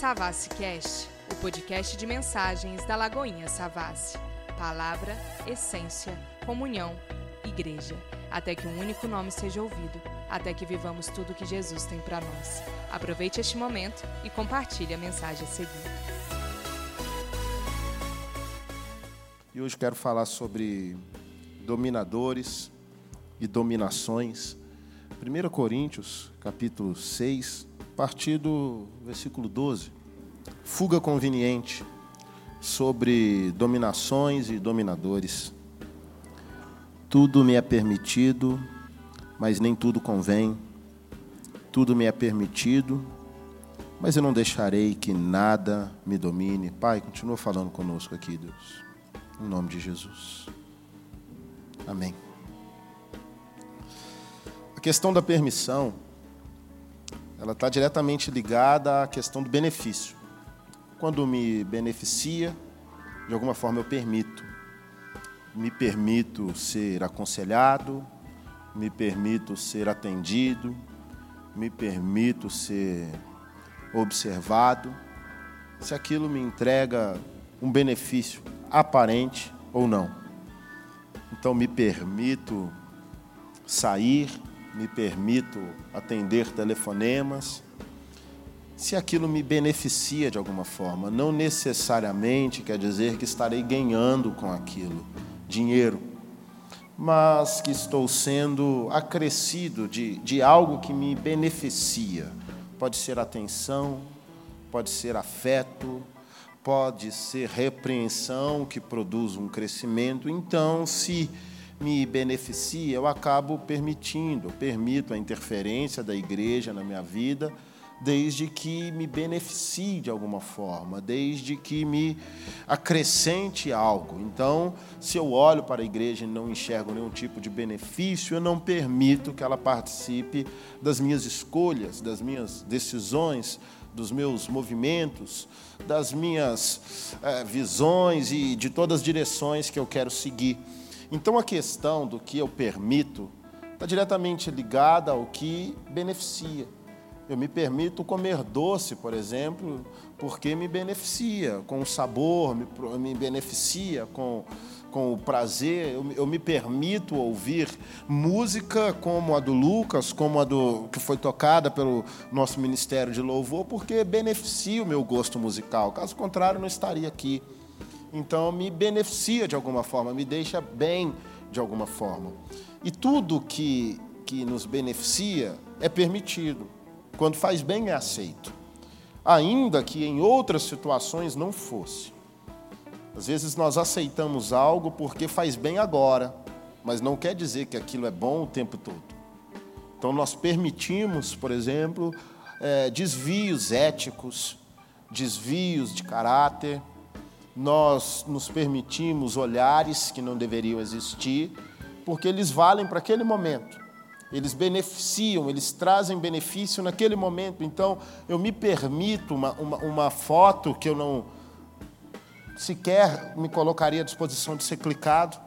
Savassi Cast, o podcast de mensagens da Lagoinha Savassi. Palavra, essência, comunhão, igreja. Até que um único nome seja ouvido, até que vivamos tudo que Jesus tem para nós. Aproveite este momento e compartilhe a mensagem a seguir. E hoje quero falar sobre dominadores e dominações. 1 Coríntios, capítulo 6, a partir do versículo 12. Fuga conveniente sobre dominações e dominadores. Tudo me é permitido, mas nem tudo convém. Tudo me é permitido, mas eu não deixarei que nada me domine. Pai, continua falando conosco aqui, Deus. Em nome de Jesus. Amém. A questão da permissão, ela está diretamente ligada à questão do benefício. Quando me beneficia, de alguma forma eu permito. Me permito ser aconselhado, me permito ser atendido, me permito ser observado. Se aquilo me entrega um benefício aparente ou não. Então me permito sair, me permito atender telefonemas, se aquilo me beneficia de alguma forma, não necessariamente quer dizer que estarei ganhando com aquilo dinheiro, mas que estou sendo acrescido de, de algo que me beneficia. Pode ser atenção, pode ser afeto, pode ser repreensão que produz um crescimento. Então, se me beneficia, eu acabo permitindo, permito a interferência da igreja na minha vida desde que me beneficie de alguma forma, desde que me acrescente algo. Então, se eu olho para a igreja e não enxergo nenhum tipo de benefício, eu não permito que ela participe das minhas escolhas, das minhas decisões, dos meus movimentos, das minhas é, visões e de todas as direções que eu quero seguir. Então, a questão do que eu permito está diretamente ligada ao que beneficia. Eu me permito comer doce, por exemplo, porque me beneficia com o sabor, me, me beneficia com, com o prazer. Eu, eu, me permito ouvir música como a do Lucas, como a do que foi tocada pelo nosso Ministério de Louvor, porque beneficia o meu gosto musical. Caso contrário, não estaria aqui. Então, me beneficia de alguma forma, me deixa bem de alguma forma. E tudo que, que nos beneficia é permitido. Quando faz bem, é aceito. Ainda que em outras situações não fosse. Às vezes nós aceitamos algo porque faz bem agora, mas não quer dizer que aquilo é bom o tempo todo. Então nós permitimos, por exemplo, é, desvios éticos, desvios de caráter, nós nos permitimos olhares que não deveriam existir, porque eles valem para aquele momento eles beneficiam, eles trazem benefício naquele momento. Então, eu me permito uma, uma, uma foto que eu não sequer me colocaria à disposição de ser clicado,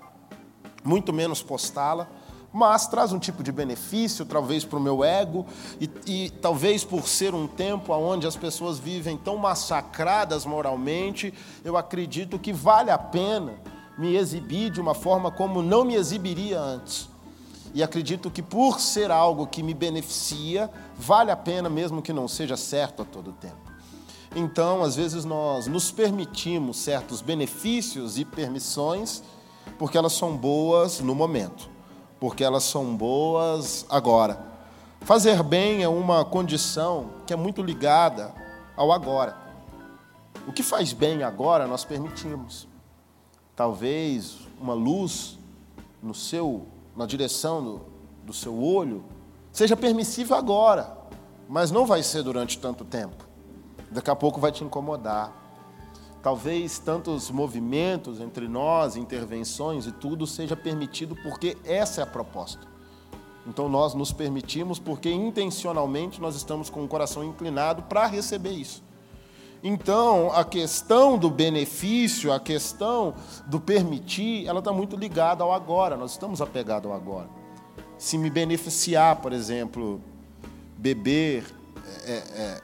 muito menos postá-la, mas traz um tipo de benefício, talvez para o meu ego, e, e, talvez por ser um tempo onde as pessoas vivem tão massacradas moralmente, eu acredito que vale a pena me exibir de uma forma como não me exibiria antes. E acredito que por ser algo que me beneficia, vale a pena mesmo que não seja certo a todo tempo. Então, às vezes nós nos permitimos certos benefícios e permissões porque elas são boas no momento, porque elas são boas agora. Fazer bem é uma condição que é muito ligada ao agora. O que faz bem agora nós permitimos. Talvez uma luz no seu na direção do, do seu olho, seja permissível agora, mas não vai ser durante tanto tempo. Daqui a pouco vai te incomodar. Talvez tantos movimentos entre nós, intervenções e tudo seja permitido porque essa é a proposta. Então nós nos permitimos porque intencionalmente nós estamos com o coração inclinado para receber isso. Então, a questão do benefício, a questão do permitir, ela está muito ligada ao agora, nós estamos apegados ao agora. Se me beneficiar, por exemplo, beber é, é,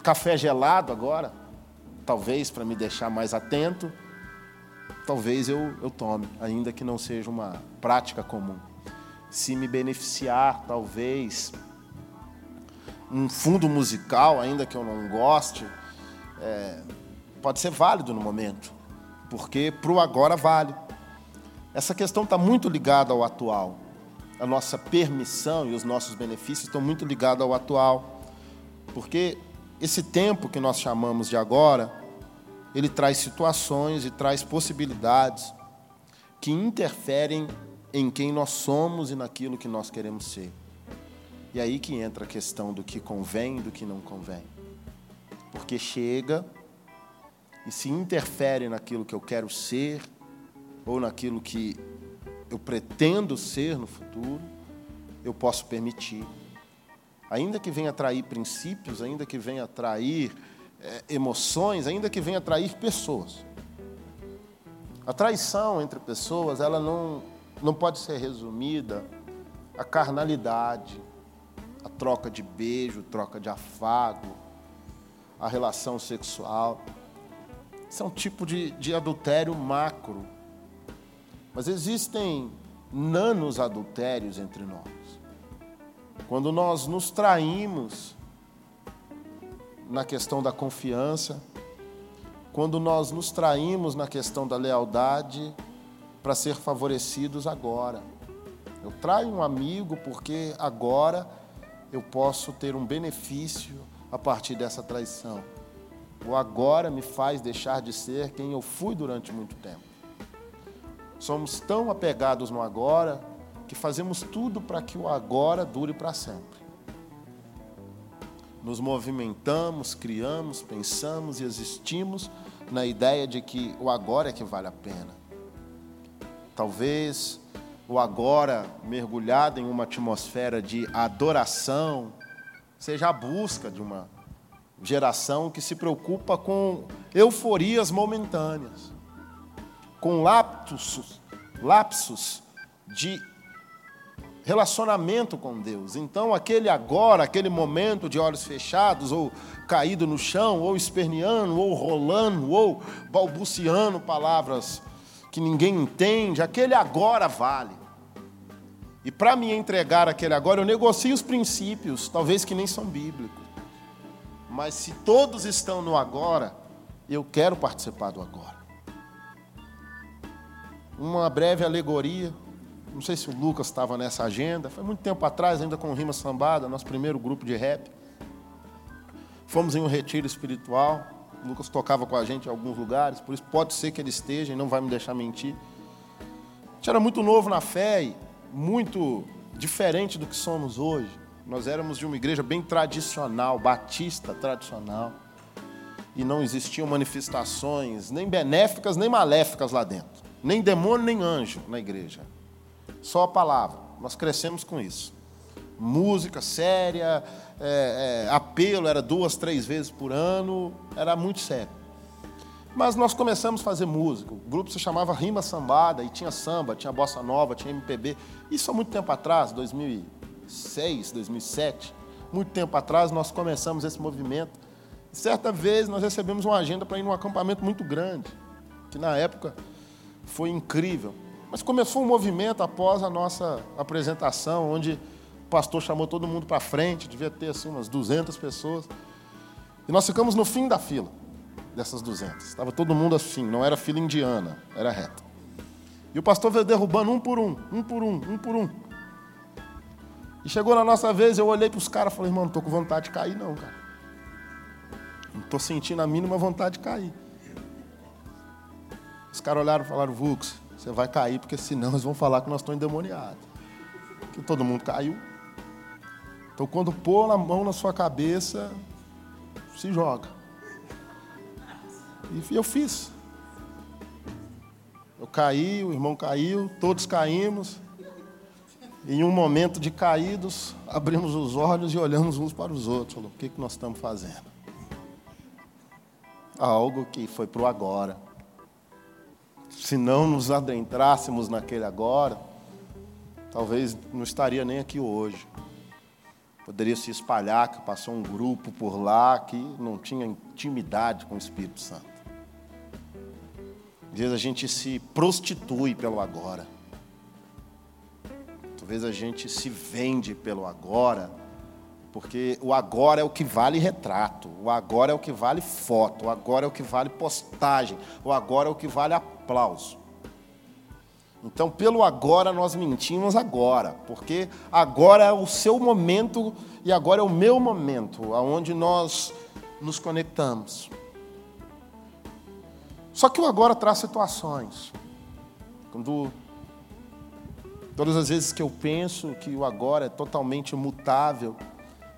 café gelado agora, talvez para me deixar mais atento, talvez eu, eu tome, ainda que não seja uma prática comum. Se me beneficiar, talvez, um fundo musical, ainda que eu não goste, é, pode ser válido no momento, porque para o agora vale. Essa questão está muito ligada ao atual. A nossa permissão e os nossos benefícios estão muito ligados ao atual, porque esse tempo que nós chamamos de agora, ele traz situações e traz possibilidades que interferem em quem nós somos e naquilo que nós queremos ser. E aí que entra a questão do que convém e do que não convém. Porque chega e se interfere naquilo que eu quero ser ou naquilo que eu pretendo ser no futuro, eu posso permitir. Ainda que venha atrair princípios, ainda que venha atrair é, emoções, ainda que venha atrair pessoas. A traição entre pessoas, ela não, não pode ser resumida à carnalidade, a troca de beijo, troca de afago, a relação sexual. Isso é um tipo de, de adultério macro. Mas existem nanos adultérios entre nós. Quando nós nos traímos na questão da confiança, quando nós nos traímos na questão da lealdade para ser favorecidos agora. Eu traio um amigo porque agora eu posso ter um benefício a partir dessa traição. O agora me faz deixar de ser quem eu fui durante muito tempo. Somos tão apegados no agora que fazemos tudo para que o agora dure para sempre. Nos movimentamos, criamos, pensamos e existimos na ideia de que o agora é que vale a pena. Talvez o agora mergulhado em uma atmosfera de adoração, seja a busca de uma geração que se preocupa com euforias momentâneas, com lapsos, lapsos de relacionamento com Deus. Então, aquele agora, aquele momento de olhos fechados, ou caído no chão, ou esperneando, ou rolando, ou balbuciando palavras que ninguém entende, aquele agora vale. E para me entregar aquele agora, eu negocio os princípios, talvez que nem são bíblicos. Mas se todos estão no agora, eu quero participar do agora. Uma breve alegoria, não sei se o Lucas estava nessa agenda, foi muito tempo atrás, ainda com o Rima Sambada, nosso primeiro grupo de rap. Fomos em um retiro espiritual, o Lucas tocava com a gente em alguns lugares, por isso pode ser que ele esteja e não vai me deixar mentir. A gente era muito novo na fé e muito diferente do que somos hoje. Nós éramos de uma igreja bem tradicional, batista tradicional. E não existiam manifestações nem benéficas nem maléficas lá dentro. Nem demônio, nem anjo na igreja. Só a palavra. Nós crescemos com isso. Música séria, é, é, apelo era duas, três vezes por ano, era muito sério. Mas nós começamos a fazer música. O grupo se chamava Rima Sambada e tinha samba, tinha bossa nova, tinha MPB. Isso há muito tempo atrás, 2006, 2007. Muito tempo atrás nós começamos esse movimento. E certa vez nós recebemos uma agenda para ir num acampamento muito grande, que na época foi incrível. Mas começou um movimento após a nossa apresentação, onde o pastor chamou todo mundo para frente, devia ter assim umas 200 pessoas. E nós ficamos no fim da fila dessas 200. Estava todo mundo assim, não era fila indiana, era reta. E o pastor veio derrubando um por um, um por um, um por um. E chegou na nossa vez, eu olhei para os caras e falei, irmão, não estou com vontade de cair não, cara. Não estou sentindo a mínima vontade de cair. Os caras olharam e falaram, Vux, você vai cair, porque senão eles vão falar que nós estamos endemoniados. Que todo mundo caiu. Então, quando pôr a mão na sua cabeça, se joga. E eu fiz. Eu caí, o irmão caiu, todos caímos. Em um momento de caídos, abrimos os olhos e olhamos uns para os outros. Falou, o que, que nós estamos fazendo? Algo que foi para o agora. Se não nos adentrássemos naquele agora, talvez não estaria nem aqui hoje. Poderia se espalhar que passou um grupo por lá que não tinha intimidade com o Espírito Santo. Vezes a gente se prostitui pelo agora. Talvez a gente se vende pelo agora, porque o agora é o que vale retrato, o agora é o que vale foto, o agora é o que vale postagem, o agora é o que vale aplauso. Então, pelo agora, nós mentimos agora, porque agora é o seu momento e agora é o meu momento, aonde nós nos conectamos. Só que o agora traz situações. Quando todas as vezes que eu penso que o agora é totalmente mutável,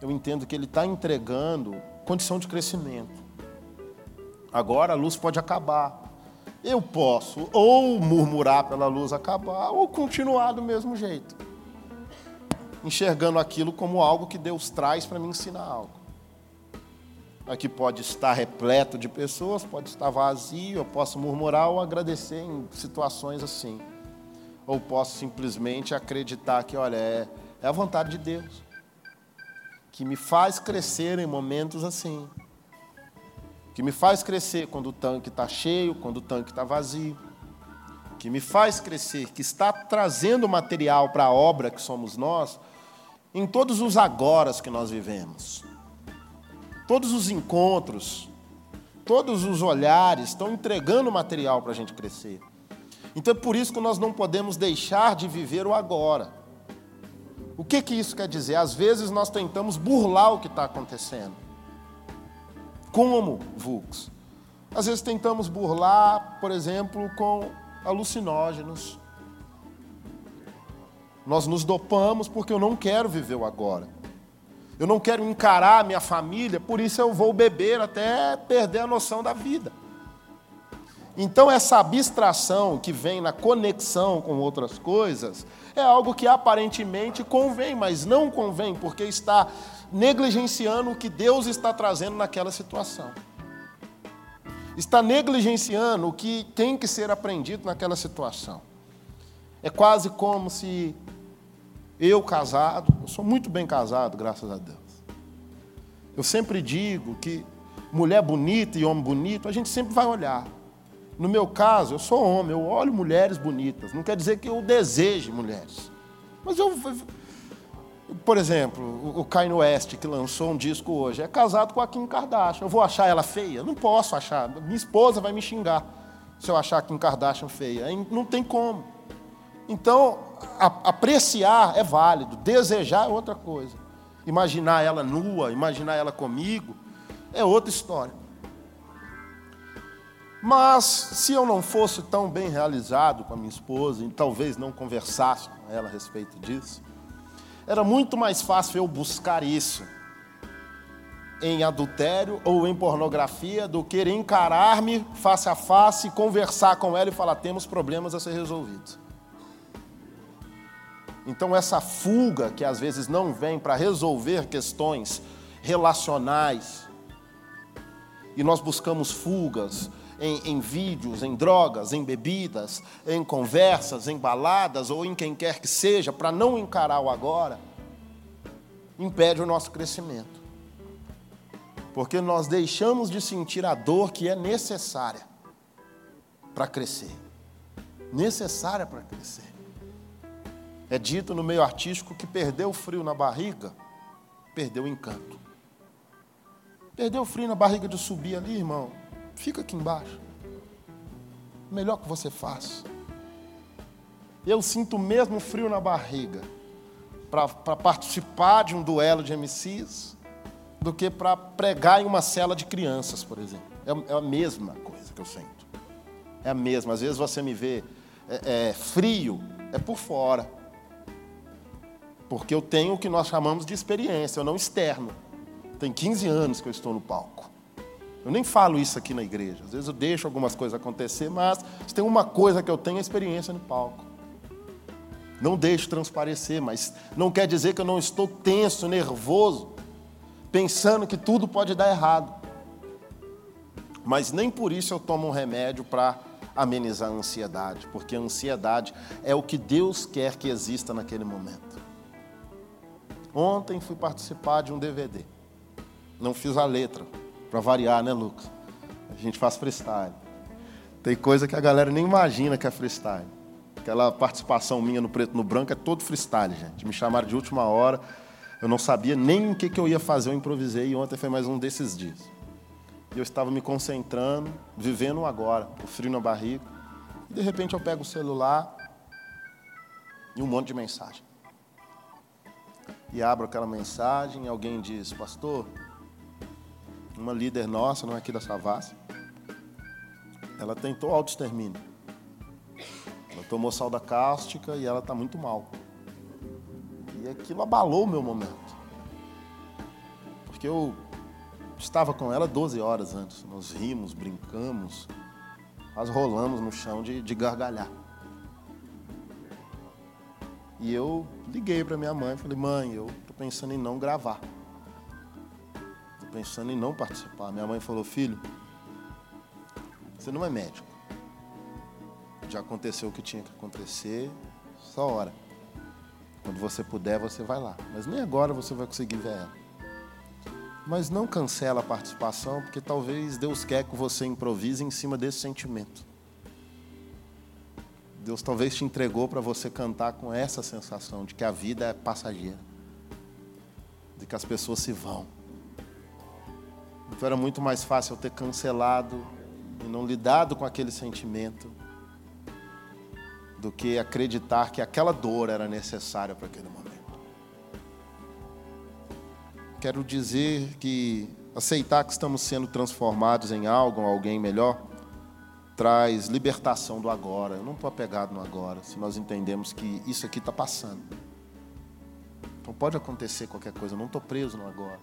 eu entendo que ele está entregando condição de crescimento. Agora a luz pode acabar, eu posso ou murmurar pela luz acabar, ou continuar do mesmo jeito, enxergando aquilo como algo que Deus traz para me ensinar algo. Aqui pode estar repleto de pessoas, pode estar vazio, eu posso murmurar ou agradecer em situações assim. Ou posso simplesmente acreditar que, olha, é, é a vontade de Deus, que me faz crescer em momentos assim que me faz crescer quando o tanque está cheio, quando o tanque está vazio, que me faz crescer, que está trazendo material para a obra que somos nós, em todos os agoras que nós vivemos. Todos os encontros, todos os olhares estão entregando material para a gente crescer. Então é por isso que nós não podemos deixar de viver o agora. O que, que isso quer dizer? Às vezes nós tentamos burlar o que está acontecendo. Como, Vux? Às vezes tentamos burlar, por exemplo, com alucinógenos. Nós nos dopamos porque eu não quero viver o agora. Eu não quero encarar a minha família, por isso eu vou beber até perder a noção da vida. Então, essa abstração que vem na conexão com outras coisas é algo que aparentemente convém, mas não convém, porque está negligenciando o que Deus está trazendo naquela situação. Está negligenciando o que tem que ser aprendido naquela situação. É quase como se eu casado, eu sou muito bem casado, graças a Deus. Eu sempre digo que mulher bonita e homem bonito, a gente sempre vai olhar. No meu caso, eu sou homem, eu olho mulheres bonitas. Não quer dizer que eu deseje mulheres. Mas eu, por exemplo, o Kanye West, que lançou um disco hoje, é casado com a Kim Kardashian. Eu vou achar ela feia? Não posso achar. Minha esposa vai me xingar se eu achar a Kim Kardashian feia. Não tem como. Então, apreciar é válido, desejar é outra coisa. Imaginar ela nua, imaginar ela comigo, é outra história. Mas, se eu não fosse tão bem realizado com a minha esposa, e talvez não conversasse com ela a respeito disso, era muito mais fácil eu buscar isso em adultério ou em pornografia do que encarar-me face a face, conversar com ela e falar: temos problemas a ser resolvidos. Então, essa fuga que às vezes não vem para resolver questões relacionais, e nós buscamos fugas em, em, vídeos, em drogas, em bebidas, em conversas, em baladas ou em quem quer que seja, para não encarar o agora, impede o nosso crescimento. Porque nós deixamos de sentir a dor que é necessária para crescer. Necessária para crescer. É dito no meio artístico que perdeu o frio na barriga, perdeu o encanto. Perdeu o frio na barriga de subir ali, irmão Fica aqui embaixo. Melhor que você faz. Eu sinto mesmo frio na barriga para participar de um duelo de MCs do que para pregar em uma cela de crianças, por exemplo. É, é, a mesma coisa que eu sinto. É a mesma. Às vezes você me vê é, é, frio, é por fora. Porque eu tenho o que nós chamamos de experiência, eu não externo. Tem 15 anos que eu estou no palco. Eu nem falo isso aqui na igreja. Às vezes eu deixo algumas coisas acontecer, mas se tem uma coisa que eu tenho é experiência no palco. Não deixo transparecer, mas não quer dizer que eu não estou tenso, nervoso, pensando que tudo pode dar errado. Mas nem por isso eu tomo um remédio para amenizar a ansiedade, porque a ansiedade é o que Deus quer que exista naquele momento. Ontem fui participar de um DVD. Não fiz a letra, para variar, né, Lucas? A gente faz freestyle. Tem coisa que a galera nem imagina que é freestyle. Aquela participação minha no preto no branco é todo freestyle, gente. Me chamaram de última hora. Eu não sabia nem o que, que eu ia fazer, eu improvisei e ontem foi mais um desses dias. E eu estava me concentrando, vivendo agora, o frio na barriga. E de repente eu pego o celular e um monte de mensagem. E abro aquela mensagem e alguém diz, pastor, uma líder nossa, não é aqui da Savassi, ela tentou autoextermínio. Ela tomou salda cáustica e ela está muito mal. E aquilo abalou o meu momento. Porque eu estava com ela 12 horas antes. Nós rimos, brincamos, nós rolamos no chão de, de gargalhar. E eu liguei para minha mãe e falei, mãe, eu estou pensando em não gravar. Estou pensando em não participar. Minha mãe falou, filho, você não é médico. Já aconteceu o que tinha que acontecer, só hora. Quando você puder, você vai lá. Mas nem agora você vai conseguir ver ela. Mas não cancela a participação, porque talvez Deus quer que você improvise em cima desse sentimento. Deus talvez te entregou para você cantar com essa sensação de que a vida é passageira, de que as pessoas se vão. Então era muito mais fácil eu ter cancelado e não lidado com aquele sentimento do que acreditar que aquela dor era necessária para aquele momento. Quero dizer que aceitar que estamos sendo transformados em algo, alguém melhor, traz libertação do agora. Eu não estou apegado no agora, se nós entendemos que isso aqui está passando. Então pode acontecer qualquer coisa, eu não estou preso no agora.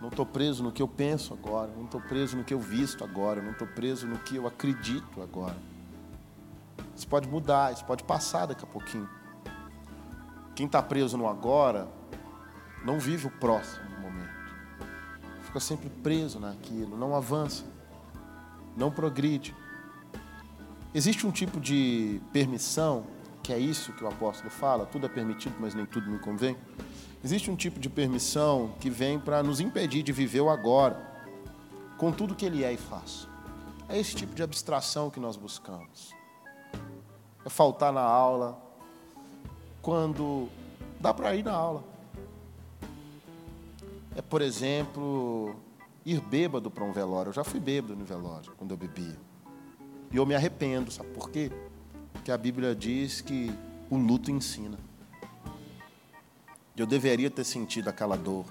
Não estou preso no que eu penso agora, não estou preso no que eu visto agora, não estou preso no que eu acredito agora. Isso pode mudar, isso pode passar daqui a pouquinho. Quem está preso no agora não vive o próximo momento. Fica sempre preso naquilo, não avança, não progride. Existe um tipo de permissão, que é isso que o apóstolo fala, tudo é permitido, mas nem tudo me convém. Existe um tipo de permissão que vem para nos impedir de viver o agora, com tudo que ele é e faz. É esse tipo de abstração que nós buscamos. É faltar na aula quando dá para ir na aula. É, por exemplo, ir bêbado para um velório. Eu já fui bêbado no velório, quando eu bebia. E eu me arrependo, sabe por quê? Porque a Bíblia diz que o luto ensina. Eu deveria ter sentido aquela dor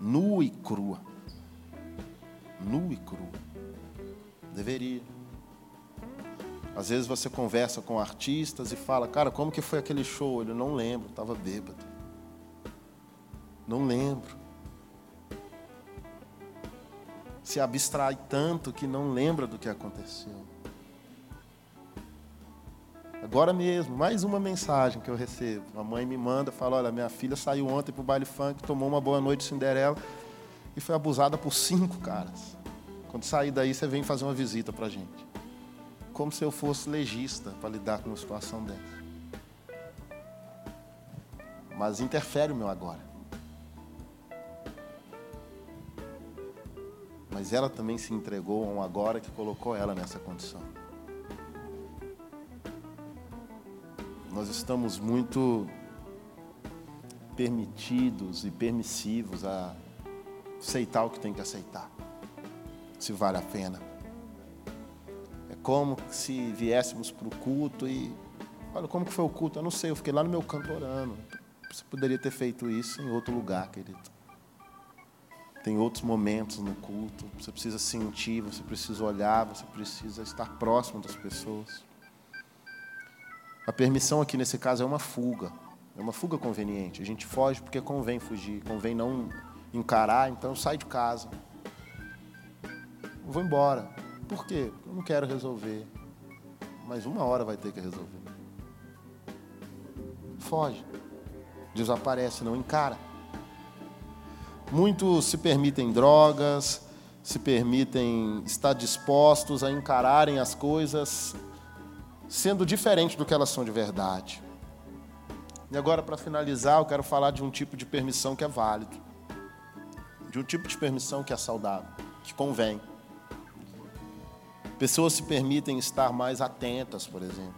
nua e crua. Nua e crua. Deveria. Às vezes você conversa com artistas e fala, cara, como que foi aquele show? Ele não lembro, estava bêbado. Não lembro. Se abstrai tanto que não lembra do que aconteceu. Agora mesmo, mais uma mensagem que eu recebo. A mãe me manda, fala: Olha, minha filha saiu ontem para o baile funk, tomou uma boa noite de Cinderela e foi abusada por cinco caras. Quando sair daí, você vem fazer uma visita para a gente. Como se eu fosse legista para lidar com uma situação dessa. Mas interfere o meu agora. Mas ela também se entregou a um agora que colocou ela nessa condição. Nós estamos muito permitidos e permissivos a aceitar o que tem que aceitar, se vale a pena. É como se viéssemos para o culto e. Olha, como que foi o culto? Eu não sei, eu fiquei lá no meu canto orando. Você poderia ter feito isso em outro lugar, querido. Tem outros momentos no culto. Você precisa sentir, você precisa olhar, você precisa estar próximo das pessoas. A permissão aqui nesse caso é uma fuga. É uma fuga conveniente. A gente foge porque convém fugir, convém não encarar, então sai de casa. Eu vou embora. Por quê? Eu não quero resolver. Mas uma hora vai ter que resolver. Foge. Desaparece, não encara. Muitos se permitem drogas, se permitem estar dispostos a encararem as coisas sendo diferente do que elas são de verdade. E agora, para finalizar, eu quero falar de um tipo de permissão que é válido, de um tipo de permissão que é saudável, que convém. Pessoas se permitem estar mais atentas, por exemplo.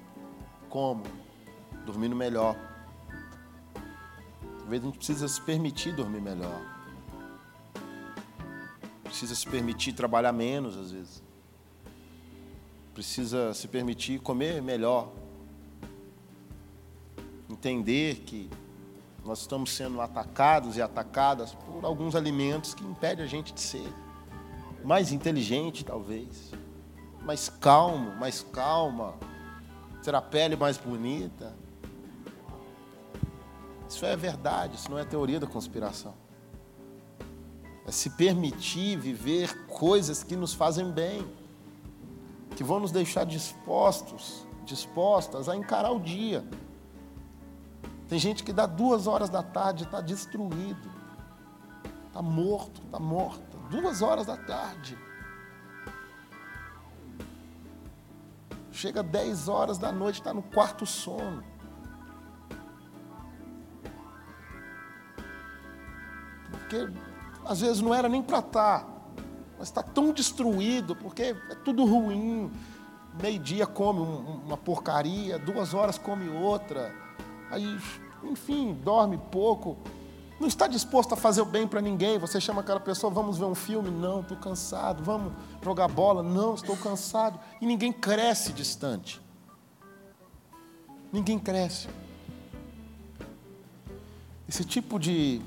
Como? Dormindo melhor. Talvez a gente precisa se permitir dormir melhor. Precisa se permitir trabalhar menos, às vezes. Precisa se permitir comer melhor entender que nós estamos sendo atacados e atacadas por alguns alimentos que impedem a gente de ser mais inteligente, talvez, mais calmo, mais calma, ter a pele mais bonita. Isso é verdade, isso não é teoria da conspiração. É se permitir viver coisas que nos fazem bem, que vão nos deixar dispostos, dispostas a encarar o dia. Tem gente que dá duas horas da tarde está destruído, está morto, está morta. Duas horas da tarde. Chega dez horas da noite, está no quarto sono. Porque às vezes não era nem para estar, tá, mas está tão destruído, porque é tudo ruim. Meio-dia come uma porcaria, duas horas come outra aí, enfim, dorme pouco, não está disposto a fazer o bem para ninguém. Você chama aquela pessoa, vamos ver um filme? Não, estou cansado. Vamos jogar bola? Não, estou cansado. E ninguém cresce distante. Ninguém cresce. Esse tipo de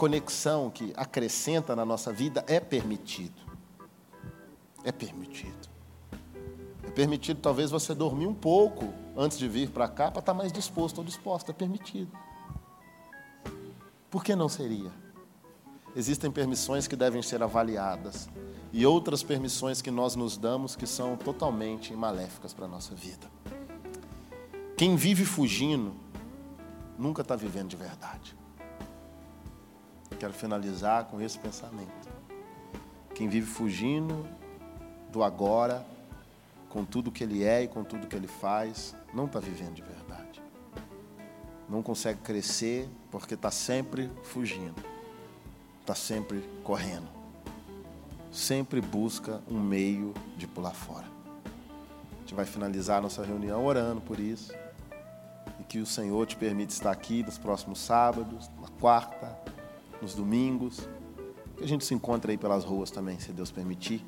conexão que acrescenta na nossa vida é permitido. É permitido. É permitido talvez você dormir um pouco antes de vir para cá para estar tá mais disposto ou disposta, é permitido. Por que não seria? Existem permissões que devem ser avaliadas e outras permissões que nós nos damos que são totalmente maléficas para a nossa vida. Quem vive fugindo nunca está vivendo de verdade. Quero finalizar com esse pensamento. Quem vive fugindo do agora com tudo que ele é e com tudo que ele faz, não está vivendo de verdade. Não consegue crescer porque está sempre fugindo, está sempre correndo, sempre busca um meio de pular fora. A gente vai finalizar a nossa reunião orando por isso e que o Senhor te permita estar aqui nos próximos sábados, na quarta, nos domingos, que a gente se encontre aí pelas ruas também, se Deus permitir.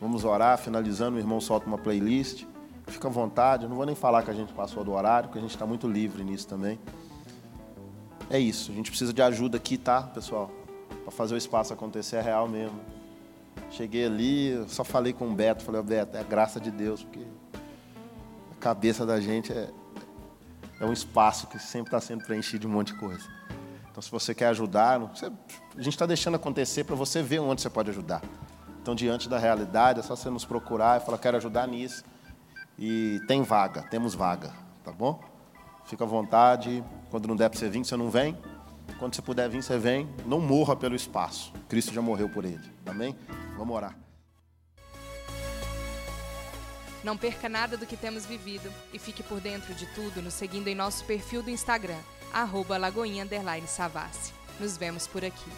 Vamos orar, finalizando, o irmão solta uma playlist. Fica à vontade, eu não vou nem falar que a gente passou do horário, porque a gente está muito livre nisso também. É isso, a gente precisa de ajuda aqui, tá, pessoal? Para fazer o espaço acontecer é real mesmo. Cheguei ali, só falei com o Beto, falei, Beto, é a graça de Deus, porque a cabeça da gente é, é um espaço que sempre está sendo preenchido de um monte de coisa. Então, se você quer ajudar, você, a gente está deixando acontecer para você ver onde você pode ajudar. Então, diante da realidade, é só você nos procurar e falar, quero ajudar nisso. E tem vaga, temos vaga, tá bom? Fica à vontade. Quando não der para você vir, você não vem. Quando você puder vir, você vem. Não morra pelo espaço. Cristo já morreu por ele. Amém? Vamos orar. Não perca nada do que temos vivido e fique por dentro de tudo nos seguindo em nosso perfil do Instagram, arroba Lagoinha Savassi. Nos vemos por aqui.